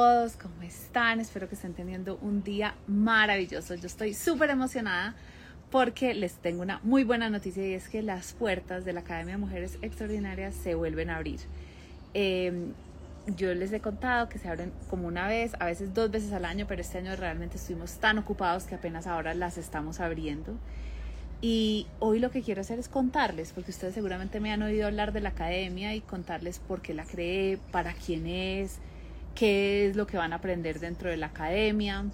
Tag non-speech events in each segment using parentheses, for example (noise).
todos, ¿cómo están? Espero que estén teniendo un día maravilloso. Yo estoy súper emocionada porque les tengo una muy buena noticia y es que las puertas de la Academia de Mujeres Extraordinarias se vuelven a abrir. Em, yo les he contado que se abren como una vez, a veces dos veces al año, pero este año realmente estuvimos tan ocupados que apenas ahora las estamos abriendo. Y hoy lo que quiero hacer es contarles, porque ustedes seguramente me han oído hablar de la academia y contarles por qué la creé, para quién es, qué es lo que van a aprender dentro de la academia.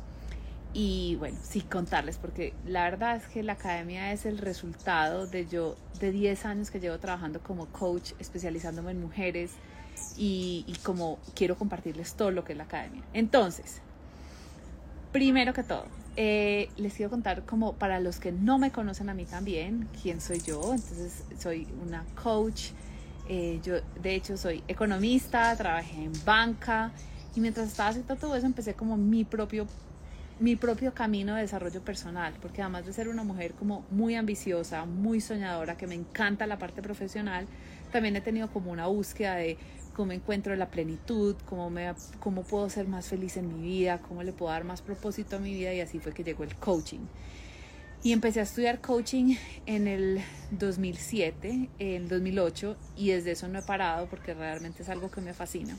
Y bueno, sí contarles, porque la verdad es que la academia es el resultado de yo, de 10 años que llevo trabajando como coach, especializándome en mujeres y, y como quiero compartirles todo lo que es la academia. Entonces, primero que todo, eh, les quiero contar como para los que no me conocen a mí también, quién soy yo. Entonces soy una coach, eh, yo de hecho soy economista, trabajé en banca y mientras estaba haciendo todo eso empecé como mi propio mi propio camino de desarrollo personal, porque además de ser una mujer como muy ambiciosa, muy soñadora, que me encanta la parte profesional, también he tenido como una búsqueda de cómo encuentro la plenitud, cómo, me, cómo puedo ser más feliz en mi vida, cómo le puedo dar más propósito a mi vida y así fue que llegó el coaching. Y empecé a estudiar coaching en el 2007, en 2008 y desde eso no he parado porque realmente es algo que me fascina.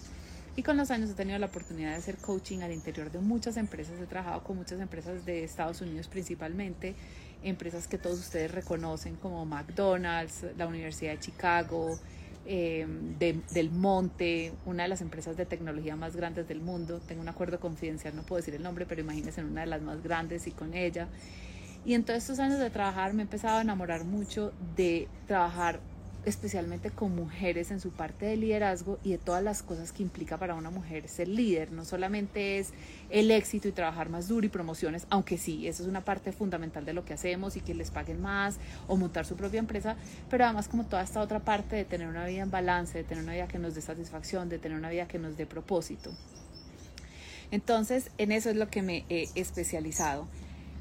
Y con los años he tenido la oportunidad de hacer coaching al interior de muchas empresas. He trabajado con muchas empresas de Estados Unidos principalmente, empresas que todos ustedes reconocen como McDonald's, la Universidad de Chicago, Em, del Monte, una de las empresas de tecnología más grandes del mundo. Tengo un acuerdo confidencial, no puedo decir el nombre, pero imagínense en una de las más grandes y con ella. Y en todos estos años de trabajar me he empezado a enamorar mucho de trabajar especialmente con mujeres en su parte de liderazgo y de todas las cosas que implica para una mujer ser líder. No solamente es el éxito y trabajar más duro y promociones, aunque sí, eso es una parte fundamental de lo que hacemos y que les paguen más o montar su propia empresa, pero además como toda esta otra parte de tener una vida en balance, de tener una vida que nos dé satisfacción, de tener una vida que nos dé propósito. Entonces, en eso es lo que me he especializado.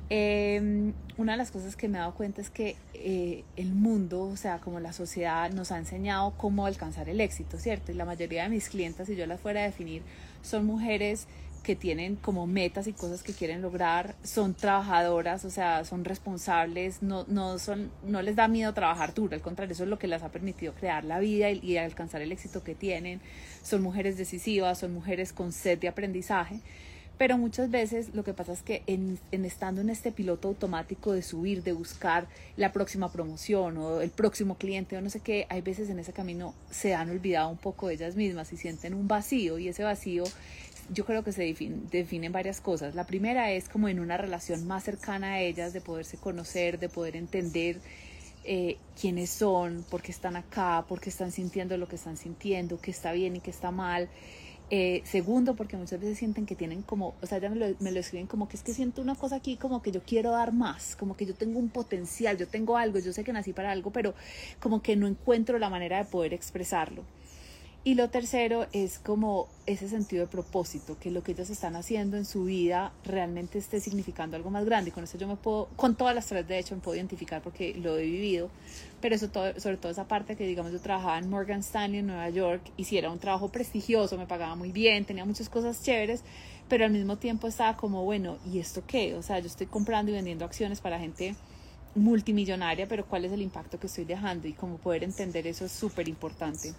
Eh, una de las cosas que me he dado cuenta es que eh, el mundo, o sea, como la sociedad nos ha enseñado cómo alcanzar el éxito, ¿cierto? Y la mayoría de mis clientes, si yo las fuera a definir, son mujeres que tienen como metas y cosas que quieren lograr, son trabajadoras, o sea, son responsables, no, no, son, no les da miedo trabajar duro, al contrario, eso es lo que les ha permitido crear la vida y alcanzar el éxito que tienen, son mujeres decisivas, son mujeres con sed de aprendizaje. Pero muchas veces lo que pasa es que en, estando en este piloto automático de subir, de buscar la próxima promoción o el próximo cliente o no sé qué, hay veces en ese camino se han olvidado un poco de ellas mismas y sienten un vacío y ese vacío yo creo que se define, definen varias cosas. La primera es como en una relación más cercana a ellas, de poderse conocer, de poder entender eh, quiénes son, por qué están acá, por qué están sintiendo lo que están sintiendo, qué está bien y qué está mal. Eh, segundo, porque muchas veces sienten que tienen como, o sea, ya me lo, me lo, escriben como que es que siento una cosa aquí, como que yo quiero dar más, como que yo tengo un potencial, yo tengo algo, yo sé que nací para algo, pero como que no encuentro la manera de poder expresarlo. Y lo tercero es como ese sentido de propósito, que lo que ellos están haciendo en su vida realmente esté significando algo más grande. Y con eso yo me puedo, con todas las tres de hecho me puedo identificar porque lo he vivido, pero eso todo, sobre todo esa parte que digamos yo trabajaba en Morgan Stanley en Nueva York, y si un trabajo prestigioso, me pagaba muy bien, tenía muchas cosas chéveres, pero al mismo tiempo estaba como, bueno, ¿y esto qué? O sea, yo estoy comprando y vendiendo acciones para gente multimillonaria, pero ¿cuál es el impacto que estoy dejando? Y como poder entender eso es súper importante.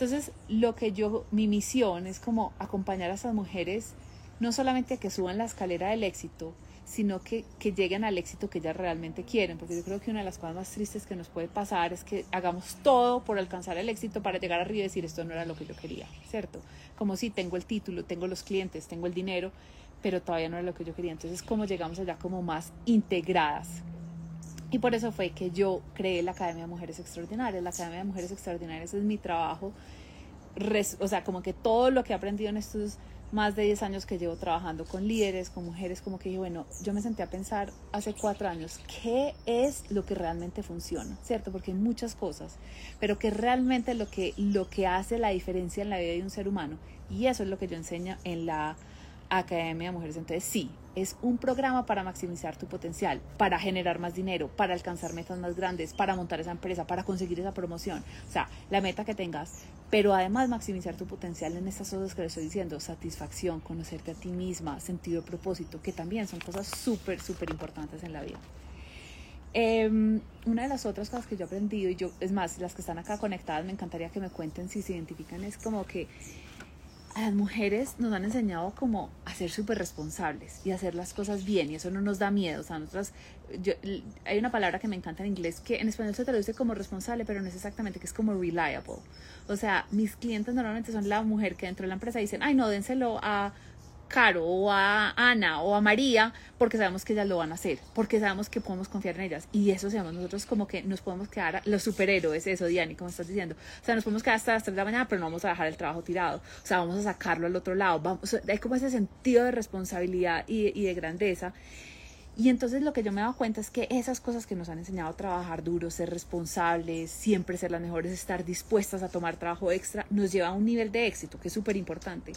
Entonces, lo que yo, mi misión es como acompañar a esas mujeres, no solamente a que suban la escalera del éxito, sino que, que, lleguen al éxito que ellas realmente quieren, porque yo creo que una de las cosas más tristes que nos puede pasar es que hagamos todo por alcanzar el éxito para llegar arriba y decir esto no era lo que yo quería, ¿cierto? Como si tengo el título, tengo los clientes, tengo el dinero, pero todavía no era lo que yo quería. Entonces, ¿cómo llegamos allá como más integradas? Y por eso fue que yo creé la Academia de Mujeres Extraordinarias. La Academia de Mujeres Extraordinarias es mi trabajo, o sea, como que todo lo que he aprendido en estos más de 10 años que llevo trabajando con líderes, con mujeres, como que dije, bueno, yo me senté a pensar hace cuatro años, ¿qué es lo que realmente funciona? ¿Cierto? Porque hay muchas cosas, pero que realmente lo que, lo que hace la diferencia en la vida de un ser humano. Y eso es lo que yo enseño en la Academia de Mujeres. Entonces, sí, es un programa para maximizar tu potencial, para generar más dinero, para alcanzar metas más grandes, para montar esa empresa, para conseguir esa promoción. O sea, la meta que tengas, pero además maximizar tu potencial en estas cosas que les estoy diciendo, satisfacción, conocerte a ti misma, sentido de propósito, que también son cosas súper, súper importantes en la vida. Em, una de las otras cosas que yo he aprendido, y yo, es más, las que están acá conectadas, me encantaría que me cuenten si se identifican, es como que a las mujeres nos han enseñado como a ser súper responsables y hacer las cosas bien y eso no nos da miedo. O sea, nosotras, yo, hay una palabra que me encanta en inglés que en español se traduce como responsable, pero no es exactamente, que es como reliable. O sea, mis clientes normalmente son la mujer que dentro de la empresa dicen, ay, no, dénselo a Caro o a Ana o a María porque sabemos que ellas lo van a hacer, porque sabemos que podemos confiar en ellas. Y eso seamos nosotros como que nos podemos quedar, los superhéroes, eso, Diani, como estás diciendo. O sea, nos podemos quedar hasta las 3 de la mañana, pero no vamos a dejar el trabajo tirado. O sea, vamos a sacarlo al otro lado. Vamos, hay como ese sentido de responsabilidad y, de grandeza. Y entonces lo que yo me he dado cuenta es que esas cosas que nos han enseñado a trabajar duro, ser responsables, siempre ser las mejores, estar dispuestas a tomar trabajo extra, nos lleva a un nivel de éxito que es súper importante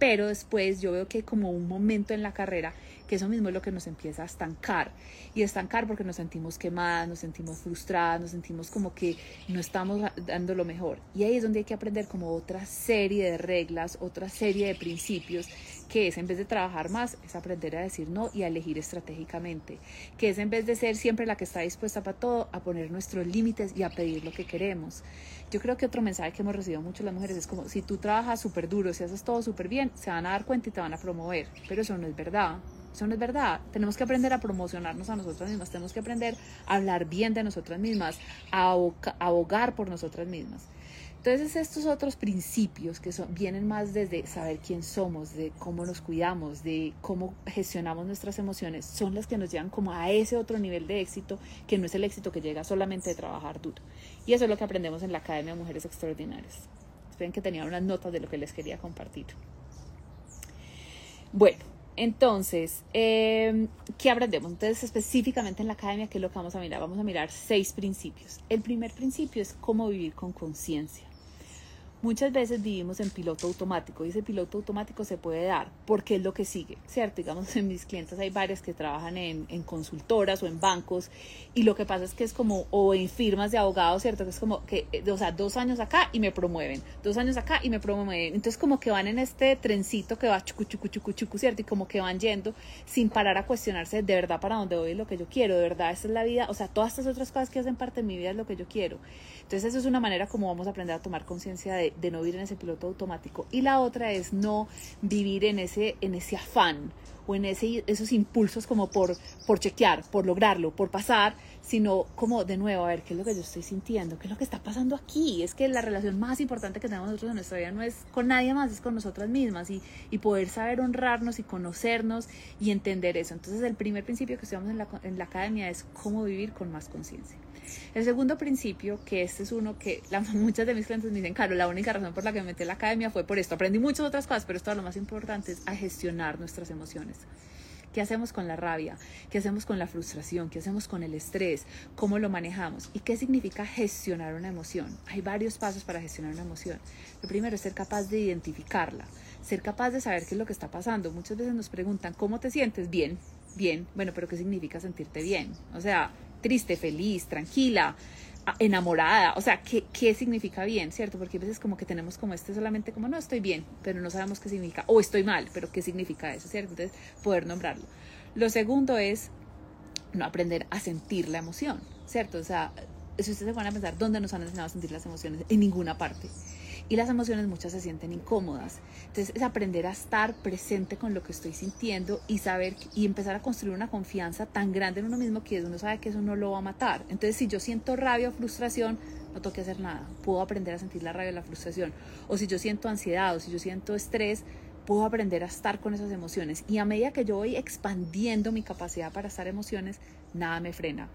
pero después yo veo que como un momento en la carrera que eso mismo es lo que nos empieza a estancar. Y estancar porque nos sentimos quemadas, nos sentimos frustradas, nos sentimos como que no estamos dando lo mejor. Y ahí es donde hay que aprender como otra serie de reglas, otra serie de principios que es en vez de trabajar más, es aprender a decir no y a elegir estratégicamente, que es en vez de ser siempre la que está dispuesta para todo, a poner nuestros límites y a pedir lo que queremos. Yo creo que otro mensaje que hemos recibido mucho las mujeres es como, si tú trabajas súper duro, si haces todo súper bien, se van a dar cuenta y te van a promover, pero eso no es verdad. Eso no es verdad. Tenemos que aprender a promocionarnos a nosotras mismas, tenemos que aprender a hablar bien de nosotras mismas, a abogar por nosotras mismas. Entonces estos otros principios que son, vienen más desde saber quién somos, de cómo nos cuidamos, de cómo gestionamos nuestras emociones, son las que nos llevan como a ese otro nivel de éxito que no es el éxito que llega solamente de trabajar duro. Y eso es lo que aprendemos en la Academia de Mujeres Extraordinarias. Esperen que tenía unas notas de lo que les quería compartir. Bueno, entonces, eh, ¿qué aprendemos? Entonces, específicamente en la academia, ¿qué es lo que vamos a mirar? Vamos a mirar seis principios. El primer principio es cómo vivir con conciencia. Muchas veces vivimos en piloto automático y ese piloto automático se puede dar porque es lo que sigue, ¿cierto? Digamos, en mis clientes hay varias que trabajan en, en, consultoras o en bancos y lo que pasa es que es como, o en firmas de abogados, ¿cierto? Que es como que, o sea, dos años acá y me promueven, dos años acá y me promueven. Entonces como que van en este trencito que va chucu, chucu, chucu, chucu, ¿cierto? Y como que van yendo sin parar a cuestionarse de verdad para dónde voy lo que yo quiero, de verdad, esta es la vida, o sea, todas estas otras cosas que hacen parte de mi vida es lo que yo quiero. Entonces eso es una manera como vamos a aprender a tomar conciencia de, no vivir en ese piloto automático. Y la otra es no vivir en ese, en ese afán o en ese, esos impulsos como por, por chequear, por lograrlo, por pasar, sino como de nuevo a ver qué es lo que yo estoy sintiendo, qué es lo que está pasando aquí. Es que la relación más importante que tenemos nosotros en nuestra vida no es con nadie más, es con nosotras mismas y, y poder saber honrarnos y conocernos y entender eso. Entonces el primer principio que estudiamos en la, en la academia es cómo vivir con más conciencia. El segundo principio, que este es uno que (laughs) muchas de mis clientes me dicen, claro, la única razón por la que me metí en la academia fue por esto. Aprendí muchas otras cosas, pero esto lo más importante es a gestionar nuestras emociones. ¿Qué hacemos con la rabia? ¿Qué hacemos con la frustración? ¿Qué hacemos con el estrés? ¿Cómo lo manejamos? ¿Y qué significa gestionar una emoción? Hay varios pasos para gestionar una emoción. Lo primero es ser capaz de identificarla, ser capaz de saber qué es lo que está pasando. Muchas veces nos preguntan, ¿cómo te sientes? Bien, bien. Bueno, pero ¿qué significa sentirte bien? O sea, triste, feliz, tranquila, enamorada, o sea, ¿qué, ¿qué, significa bien, ¿cierto? Porque a veces como que tenemos como este solamente como, no, estoy bien, pero no sabemos qué significa, o estoy mal, pero qué significa eso, ¿cierto? Entonces, poder nombrarlo. Lo segundo es no aprender a sentir la emoción, ¿cierto? O sea, si ustedes se van a pensar, ¿dónde nos han enseñado a sentir las emociones? En ninguna parte y las emociones muchas se sienten incómodas. Entonces es aprender a estar presente con lo que estoy sintiendo y saber y empezar a construir una confianza tan grande en uno mismo que uno sabe que eso no lo va a matar. Entonces si yo siento rabia o frustración, no tengo que hacer nada. Puedo aprender a sentir la rabia o la frustración. O si yo siento ansiedad o si yo siento estrés, puedo aprender a estar con esas emociones. Y a medida que yo voy expandiendo mi capacidad para estar emociones, nada me frena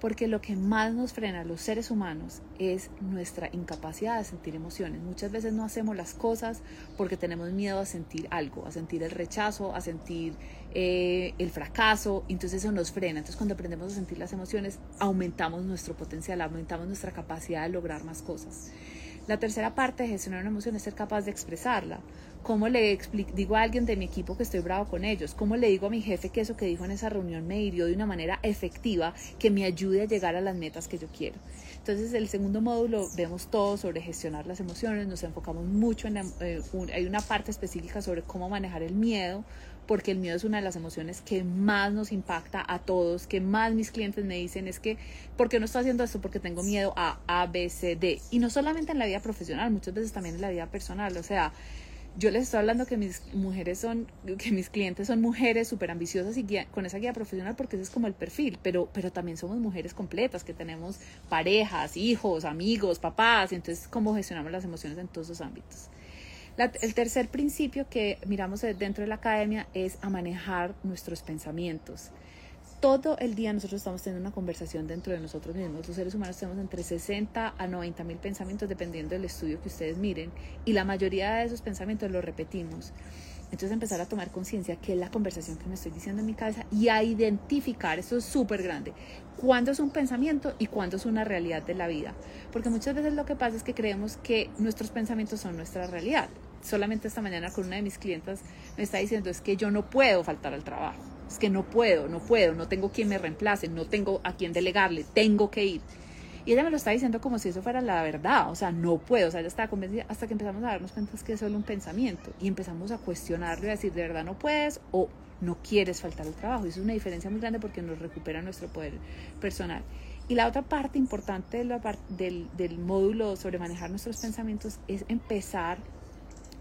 porque lo que más nos frena a los seres humanos es nuestra incapacidad de sentir emociones. Muchas veces no hacemos las cosas porque tenemos miedo a sentir algo, a sentir el rechazo, a sentir eh, el fracaso, entonces eso nos frena. Entonces cuando aprendemos a sentir las emociones, aumentamos nuestro potencial, aumentamos nuestra capacidad de lograr más cosas. La tercera parte de gestionar una emoción es ser capaz de expresarla. ¿Cómo le digo a alguien de mi equipo que estoy bravo con ellos? ¿Cómo le digo a mi jefe que eso que dijo en esa reunión me hirió de una manera efectiva que me ayude a llegar a las metas que yo quiero? Entonces, el segundo módulo vemos todo sobre gestionar las emociones, nos enfocamos mucho en, eh, hay una parte específica sobre cómo manejar el miedo, porque el miedo es una de las emociones que más nos impacta a todos, que más mis clientes me dicen es que, ¿por qué no estoy haciendo esto? Porque tengo miedo a A, B, C, D. Y no solamente en la vida profesional, muchas veces también en la vida personal. O sea, yo les estoy hablando que mis mujeres son, que mis clientes son mujeres súper ambiciosas y con esa guía profesional porque ese es como el perfil, pero, pero también somos mujeres completas, que tenemos parejas, hijos, amigos, papás, y entonces cómo gestionamos las emociones en todos esos ámbitos el tercer principio que miramos dentro de la academia es a manejar nuestros pensamientos. Todo el día nosotros estamos teniendo una conversación dentro de nosotros mismos. Los seres humanos tenemos entre 60 a 90 mil pensamientos dependiendo del estudio que ustedes miren y la mayoría de esos pensamientos los repetimos. Entonces empezar a tomar conciencia qué es la conversación que me estoy diciendo en mi cabeza y a identificar, esto es súper grande, cuándo es un pensamiento y cuándo es una realidad de la vida. Porque muchas veces lo que pasa es que creemos que nuestros pensamientos son nuestra realidad. Solamente esta mañana con una de mis clientas me está diciendo es que yo no puedo faltar al trabajo, es que no puedo, no puedo, no tengo quien me reemplace, no tengo a quien delegarle, tengo que ir. Y ella me lo está diciendo como si eso fuera la verdad, o sea, no puedo, o sea, ella estaba convencida hasta que empezamos a darnos cuenta que es solo un pensamiento y empezamos a cuestionarlo y a decir, de verdad no puedes o no quieres faltar al trabajo. Y es una diferencia muy grande porque nos recupera nuestro poder personal. Y la otra parte importante del, del módulo sobre manejar nuestros pensamientos es empezar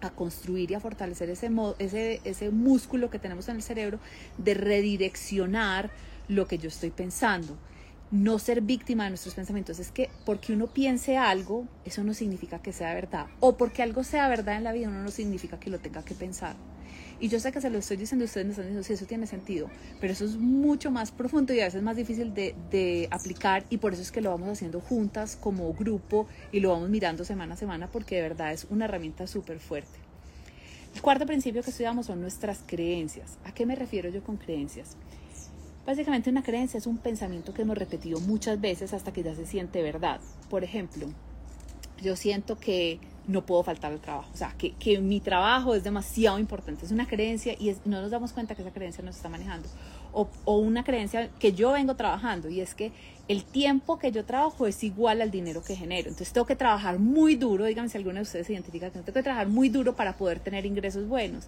a construir y a fortalecer ese, ese, ese músculo que tenemos en el cerebro de redireccionar lo que yo estoy pensando no ser víctima de nuestros pensamientos. Es que porque uno piense algo, eso no significa que sea verdad. O porque algo sea verdad en la vida, uno no significa que lo tenga que pensar. Y yo sé que se lo estoy diciendo, ustedes me están diciendo, sí, eso tiene sentido, pero eso es mucho más profundo y a veces más difícil de, de aplicar y por eso es que lo vamos haciendo juntas como grupo y lo vamos mirando semana a semana porque de verdad es una herramienta súper fuerte. El cuarto principio que estudiamos son nuestras creencias. ¿A qué me refiero yo con creencias? Básicamente una creencia es un pensamiento que hemos repetido muchas veces hasta que ya se siente verdad. Por ejemplo, yo siento que no puedo faltar al trabajo, o sea, que, que mi trabajo es demasiado importante, es una creencia y no nos damos cuenta que esa creencia nos está manejando. O, o, una creencia que yo vengo trabajando y es que el tiempo que yo trabajo es igual al dinero que genero. Entonces tengo que trabajar muy duro, díganme si alguno de ustedes se identifica que tengo que trabajar muy duro para poder tener ingresos buenos.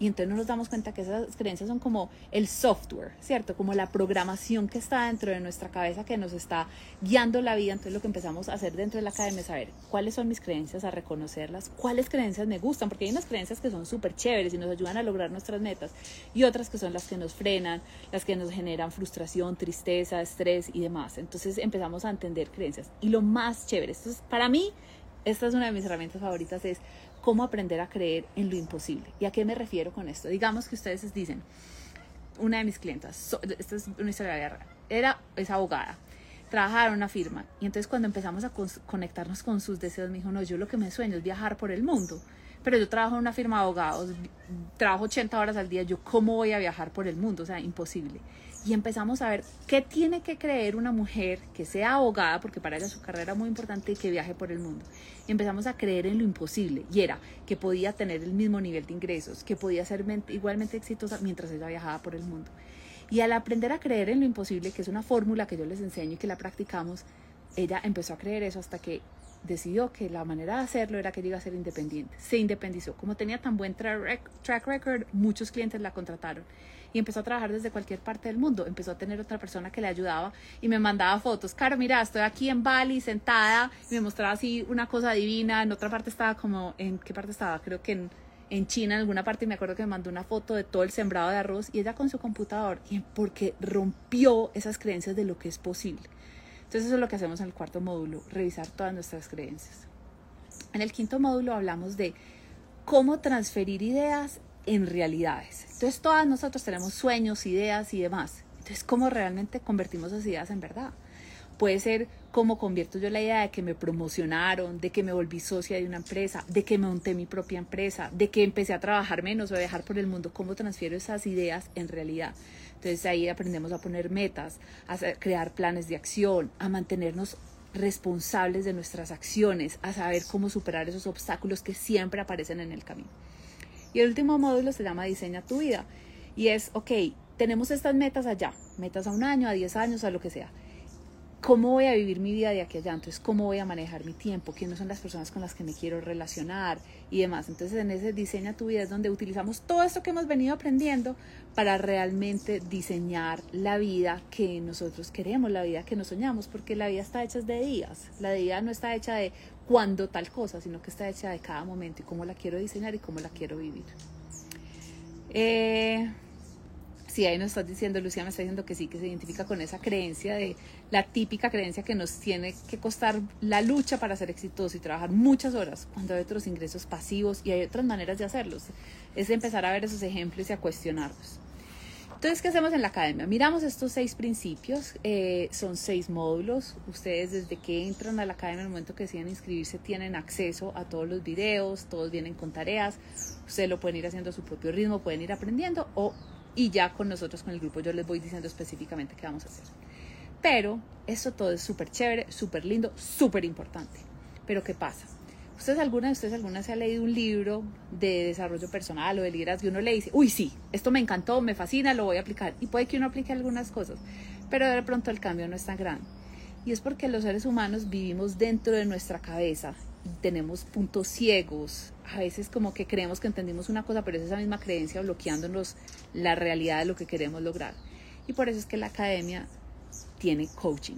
Y entonces no nos damos cuenta que esas creencias son como el software, ¿cierto? Como la programación que está dentro de nuestra cabeza que nos está guiando la vida. Entonces lo que empezamos a hacer dentro de la academia es saber cuáles son mis creencias, a reconocerlas, cuáles creencias me gustan, porque hay unas creencias que son súper chéveres y nos ayudan a lograr nuestras metas y otras que son las que nos frenan, las que nos generan frustración, tristeza, estrés y demás. Entonces empezamos a entender creencias. Y lo más chévere, esto es, para mí, esta es una de mis herramientas favoritas, es cómo aprender a creer en lo imposible. ¿Y a qué me refiero con esto? Digamos que ustedes dicen, una de mis clientas, esta es una historia de guerra, era, es abogada, trabajaba en una firma y entonces cuando empezamos a conectarnos con sus deseos me dijo, no, yo lo que me sueño es viajar por el mundo, pero yo trabajo en una firma de abogados, trabajo 80 horas al día, yo cómo voy a viajar por el mundo, o sea, imposible y empezamos a ver qué tiene que creer una mujer que sea abogada, porque para ella su carrera es muy importante y que viaje por el mundo. Y empezamos a creer en lo imposible y era que podía tener el mismo nivel de ingresos, que podía ser igualmente exitosa mientras ella viajaba por el mundo. Y al aprender a creer en lo imposible, que es una fórmula que yo les enseño y que la practicamos, ella empezó a creer eso hasta que decidió que la manera de hacerlo era que ella iba a ser independiente. Se independizó. Como tenía tan buen track record, muchos clientes la contrataron y empezó a trabajar desde cualquier parte del mundo. Empezó a tener otra persona que le ayudaba y me mandaba fotos. Caro, mira, estoy aquí en Bali sentada y me mostraba así una cosa divina. En otra parte estaba como, ¿en qué parte estaba? Creo que en, en China, en alguna parte, me acuerdo que me mandó una foto de todo el sembrado de arroz y ella con su computador, y porque rompió esas creencias de lo que es posible. Entonces eso es lo que hacemos en el cuarto módulo, revisar todas nuestras creencias. En el quinto módulo hablamos de cómo transferir ideas en realidades. Entonces todas nosotros tenemos sueños, ideas y demás. Entonces, ¿cómo realmente convertimos esas ideas en verdad? Puede ser cómo convierto yo la idea de que me promocionaron, de que me volví socia de una empresa, de que monté mi propia empresa, de que empecé a trabajar menos o a viajar por el mundo, cómo transfiero esas ideas en realidad. Entonces ahí aprendemos a poner metas, a crear planes de acción, a mantenernos responsables de nuestras acciones, a saber cómo superar esos obstáculos que siempre aparecen en el camino. Y el último módulo se llama Diseña tu vida. Y es, ok, tenemos estas metas allá, metas a un año, a 10 años, a lo que sea cómo voy a vivir mi vida de aquí allá, entonces cómo voy a manejar mi tiempo, quiénes son las personas con las que me quiero relacionar y demás. Entonces en ese diseña tu vida es donde utilizamos todo esto que hemos venido aprendiendo para realmente diseñar la vida que nosotros queremos, la vida que nos soñamos, porque la vida está hecha de días, la vida no está hecha de cuándo tal cosa, sino que está hecha de cada momento y cómo la quiero diseñar y cómo la quiero vivir. Eh, Sí, ahí nos estás diciendo, Lucía me está diciendo que sí, que se identifica con esa creencia de la típica creencia que nos tiene que costar la lucha para ser exitosos y trabajar muchas horas cuando hay otros ingresos pasivos y hay otras maneras de hacerlos. Es empezar a ver esos ejemplos y a cuestionarlos. Entonces, ¿qué hacemos en la academia? Miramos estos seis principios, eh, son seis módulos. Ustedes desde que entran a la academia, en el momento que deciden inscribirse, tienen acceso a todos los videos, todos vienen con tareas. Ustedes lo pueden ir haciendo a su propio ritmo, pueden ir aprendiendo o y ya con nosotros, con el grupo, yo les voy diciendo específicamente qué vamos a hacer. Pero esto todo es súper chévere, súper lindo, súper importante. Pero ¿qué pasa? ¿Ustedes alguna de ustedes alguna se ha leído un libro de desarrollo personal o de liderazgo y uno le dice, uy, sí, esto me encantó, me fascina, lo voy a aplicar? Y puede que uno aplique algunas cosas, pero de pronto el cambio no es tan grande. Y es porque los seres humanos vivimos dentro de nuestra cabeza tenemos puntos ciegos, a veces como que creemos que entendimos una cosa, pero es esa misma creencia bloqueándonos la realidad de lo que queremos lograr. Y por eso es que la academia tiene coaching.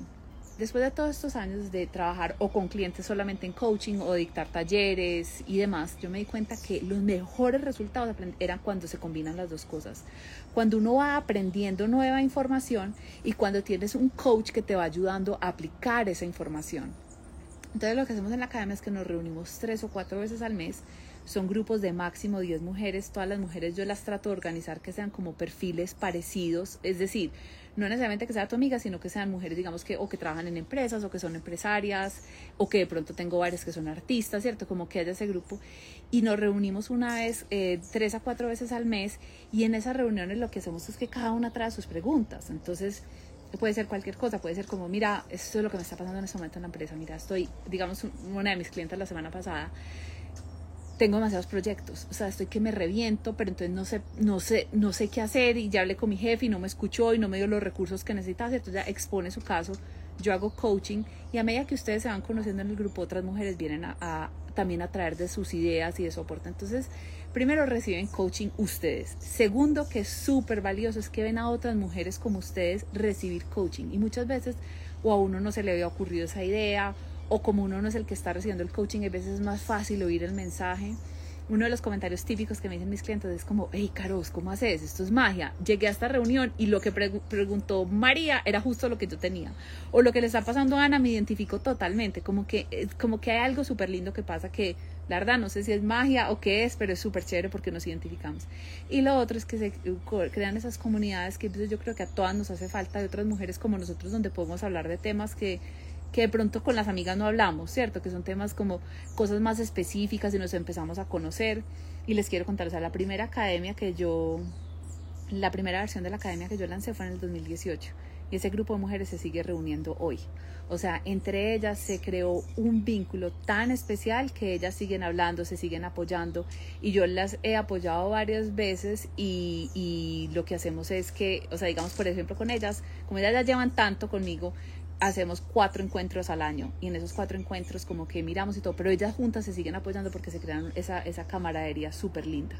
Después de todos estos años de trabajar o con clientes solamente en coaching o dictar talleres y demás, yo me di cuenta que los mejores resultados eran cuando se combinan las dos cosas. Cuando uno va aprendiendo nueva información y cuando tienes un coach que te va ayudando a aplicar esa información. Entonces lo que hacemos en la academia es que nos reunimos tres o cuatro veces al mes. Son grupos de máximo 10 mujeres. Todas las mujeres yo las trato de organizar que sean como perfiles parecidos. Es decir, no necesariamente que sea tu amiga, sino que sean mujeres, digamos que o que trabajan en empresas o que son empresarias o que de pronto tengo varias que son artistas, ¿cierto? Como que haya ese grupo. Y nos reunimos una vez, eh, tres a cuatro veces al mes y en esas reuniones lo que hacemos es que cada una trae sus preguntas. Entonces puede ser cualquier cosa, puede ser como, mira, esto es lo que me está pasando en este momento en la empresa, mira, estoy, digamos, una de mis clientes la semana pasada, tengo demasiados proyectos, o sea, estoy que me reviento, pero entonces no sé, no sé, no sé qué hacer y ya hablé con mi jefe y no me escuchó y no me dio los recursos que necesitaba, entonces ya expone su caso, yo hago coaching y a medida que ustedes se van conociendo en el grupo, otras mujeres vienen a, a también a traer de sus ideas y de soporte, entonces Primero reciben coaching ustedes. Segundo, que es súper valioso, es que ven a otras mujeres como ustedes recibir coaching. Y muchas veces o a uno no se le había ocurrido esa idea, o como uno no es el que está recibiendo el coaching, a veces es más fácil oír el mensaje uno de los comentarios típicos que me dicen mis clientes es como, hey Caros, ¿cómo haces? Esto es magia. Llegué a esta reunión y lo que preguntó María era justo lo que yo tenía. O lo que le está pasando a Ana me identifico totalmente. Como que, eh, como que hay algo súper lindo que pasa que, la verdad, no sé si es magia o qué es, pero es súper chévere porque nos identificamos. Y lo otro es que se crean esas comunidades que yo creo que a todas nos hace falta de otras mujeres como nosotros donde podemos hablar de temas que que de pronto con las amigas no hablamos, ¿cierto? Que son temas como cosas más específicas y nos empezamos a conocer. Y les quiero contar, o sea, la primera academia que yo, la primera versión de la academia que yo lancé fue en el 2018. Y ese grupo de mujeres se sigue reuniendo hoy. O sea, entre ellas se creó un vínculo tan especial que ellas siguen hablando, se siguen apoyando. Y yo las he apoyado varias veces y, y lo que hacemos es que, o sea, digamos, por ejemplo, con ellas, como ellas ya llevan tanto conmigo, hacemos cuatro encuentros al año y en esos cuatro encuentros como que miramos y todo, pero ellas juntas se siguen apoyando porque se crean esa, esa camaradería súper linda.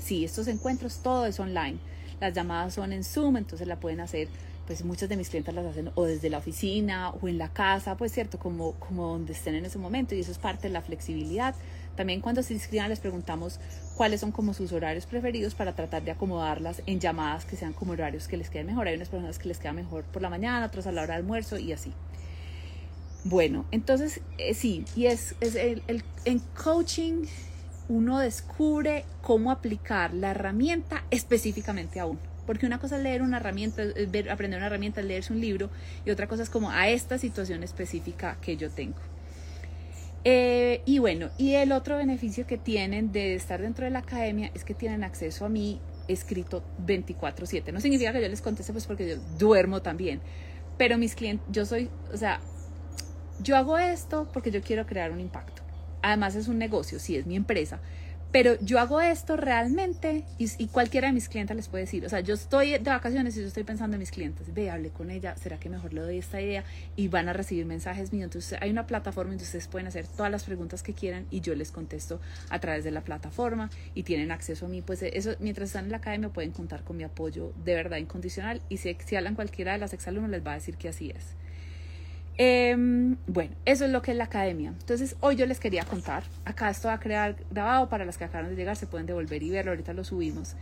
Sí, estos encuentros todo es online. Las llamadas son en Zoom, entonces la pueden hacer, pues muchas de mis clientes las hacen o desde la oficina o en la casa, pues cierto, como, como donde estén en ese momento y eso es parte de la flexibilidad. También cuando se inscriban les preguntamos cuáles son como sus horarios preferidos para tratar de acomodarlas en llamadas que sean como horarios que les queden mejor. Hay unas personas que les queda mejor por la mañana, otras a la hora del almuerzo y así. Bueno, entonces eh, sí, y es, el, en coaching uno descubre cómo aplicar la herramienta específicamente a uno. Porque una cosa es leer una herramienta, ver, aprender una herramienta, leerse un libro, y otra cosa es como a esta situación específica que yo tengo. Eh, y bueno, y el otro beneficio que tienen de estar dentro de la academia es que tienen acceso a mí escrito 24/7. No significa que yo les conteste pues porque yo duermo también, pero mis clientes, yo soy, o sea, yo hago esto porque yo quiero crear un impacto. Además es un negocio, sí, es mi empresa, pero yo hago esto realmente y, cualquiera de mis clientes les puede decir, o sea, yo estoy de vacaciones y yo estoy pensando en mis clientes, ve, hablé con ella, ¿será que mejor le doy esta idea? Y van a recibir mensajes míos. Entonces hay una plataforma donde ustedes pueden hacer todas las preguntas que quieran y yo les contesto a través de la plataforma y tienen acceso a mí. Pues eso, mientras están en la academia pueden contar con mi apoyo de verdad incondicional y si, hablan cualquiera de las exalumnos les va a decir que así es. Em, bueno, eso es lo que es la academia. Entonces, hoy yo les quería contar. Acá esto va a quedar grabado para las que acaban de llegar, se pueden devolver y verlo. Ahorita lo subimos.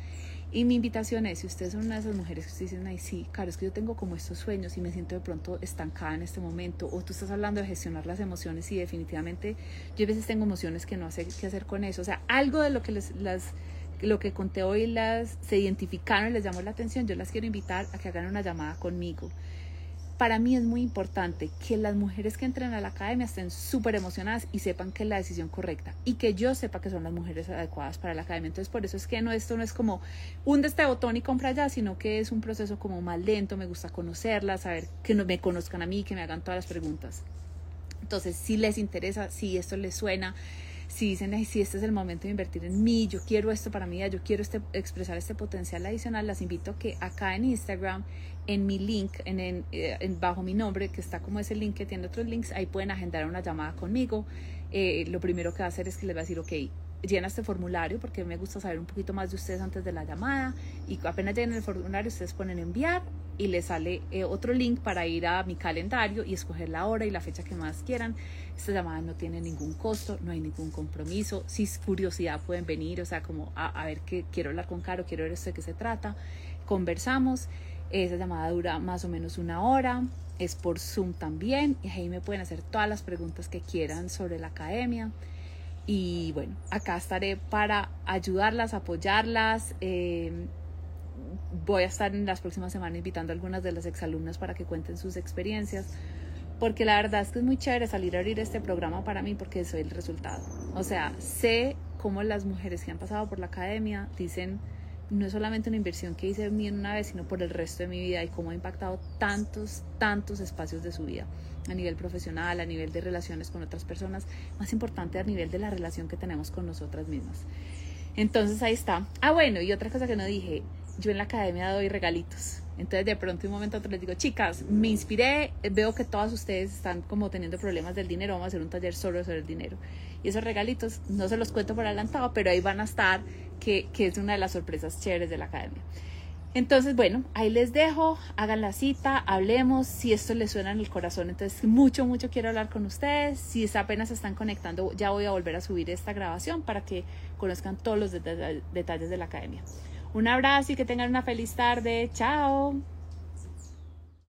Y mi invitación es: si ustedes son una de esas mujeres que dicen, ay, sí, claro, es que yo tengo como estos sueños y me siento de pronto estancada en este momento, o tú estás hablando de gestionar las emociones y definitivamente yo a veces tengo emociones que no sé qué hacer con eso. O sea, algo de lo que les, las lo que conté hoy las se identificaron y les llamó la atención, yo las quiero invitar a que hagan una llamada conmigo para mí es muy importante que las mujeres que entren a la academia estén súper emocionadas y sepan que es la decisión correcta y que yo sepa que son las mujeres adecuadas para la academia. Entonces, por eso es que no, esto no es como un este botón y compra ya, sino que es un proceso como más lento, me gusta conocerlas, saber que no me conozcan a mí, que me hagan todas las preguntas. Entonces, si les interesa, si esto les suena, si dicen, si este es el momento de invertir en mí, yo quiero esto para mí, yo quiero este, expresar este potencial adicional, las invito a que acá en Instagram en mi link, en, eh, bajo mi nombre, que está como ese link que tiene otros links, ahí pueden agendar una llamada conmigo. Eh, lo primero que va a hacer es que les va a decir, ok, llena este formulario porque me gusta saber un poquito más de ustedes antes de la llamada y apenas llenen el formulario ustedes ponen enviar y les sale eh, otro link para ir a mi calendario y escoger la hora y la fecha que más quieran. Esta llamada no tiene ningún costo, no hay ningún compromiso. Si es curiosidad pueden venir, o sea, como a, ver qué quiero hablar con Caro, quiero ver esto de qué se trata. Conversamos. Esa llamada dura más o menos una hora, es por Zoom también y ahí me pueden hacer todas las preguntas que quieran sobre la academia. Y bueno, acá estaré para ayudarlas, apoyarlas. Em, voy a estar en las próximas semanas invitando a algunas de las exalumnas para que cuenten sus experiencias, porque la verdad es que es muy chévere salir a abrir este programa para mí porque soy el resultado. O sea, sé cómo las mujeres que han pasado por la academia dicen no es solamente una inversión que hice en una vez, sino por el resto de mi vida y cómo ha impactado tantos, tantos espacios de su vida, a nivel profesional, a nivel de relaciones con otras personas, más importante a nivel de la relación que tenemos con nosotras mismas. Entonces ahí está. Ah, bueno, y otra cosa que no dije, yo en la academia doy regalitos. Entonces de pronto un momento otro les digo, chicas, me inspiré, veo que todas ustedes están como teniendo problemas del dinero, vamos a hacer un taller solo sobre el dinero. Y esos regalitos no se los cuento por adelantado, pero ahí van a estar, que, es una de las sorpresas chéveres de la academia. Entonces, bueno, ahí les dejo, hagan la cita, hablemos, si esto les suena en el corazón, entonces mucho, mucho quiero hablar con ustedes, si apenas están conectando, ya voy a volver a subir esta grabación para que conozcan todos los detalles de la academia. Un abrazo y que tengan una feliz tarde, chao.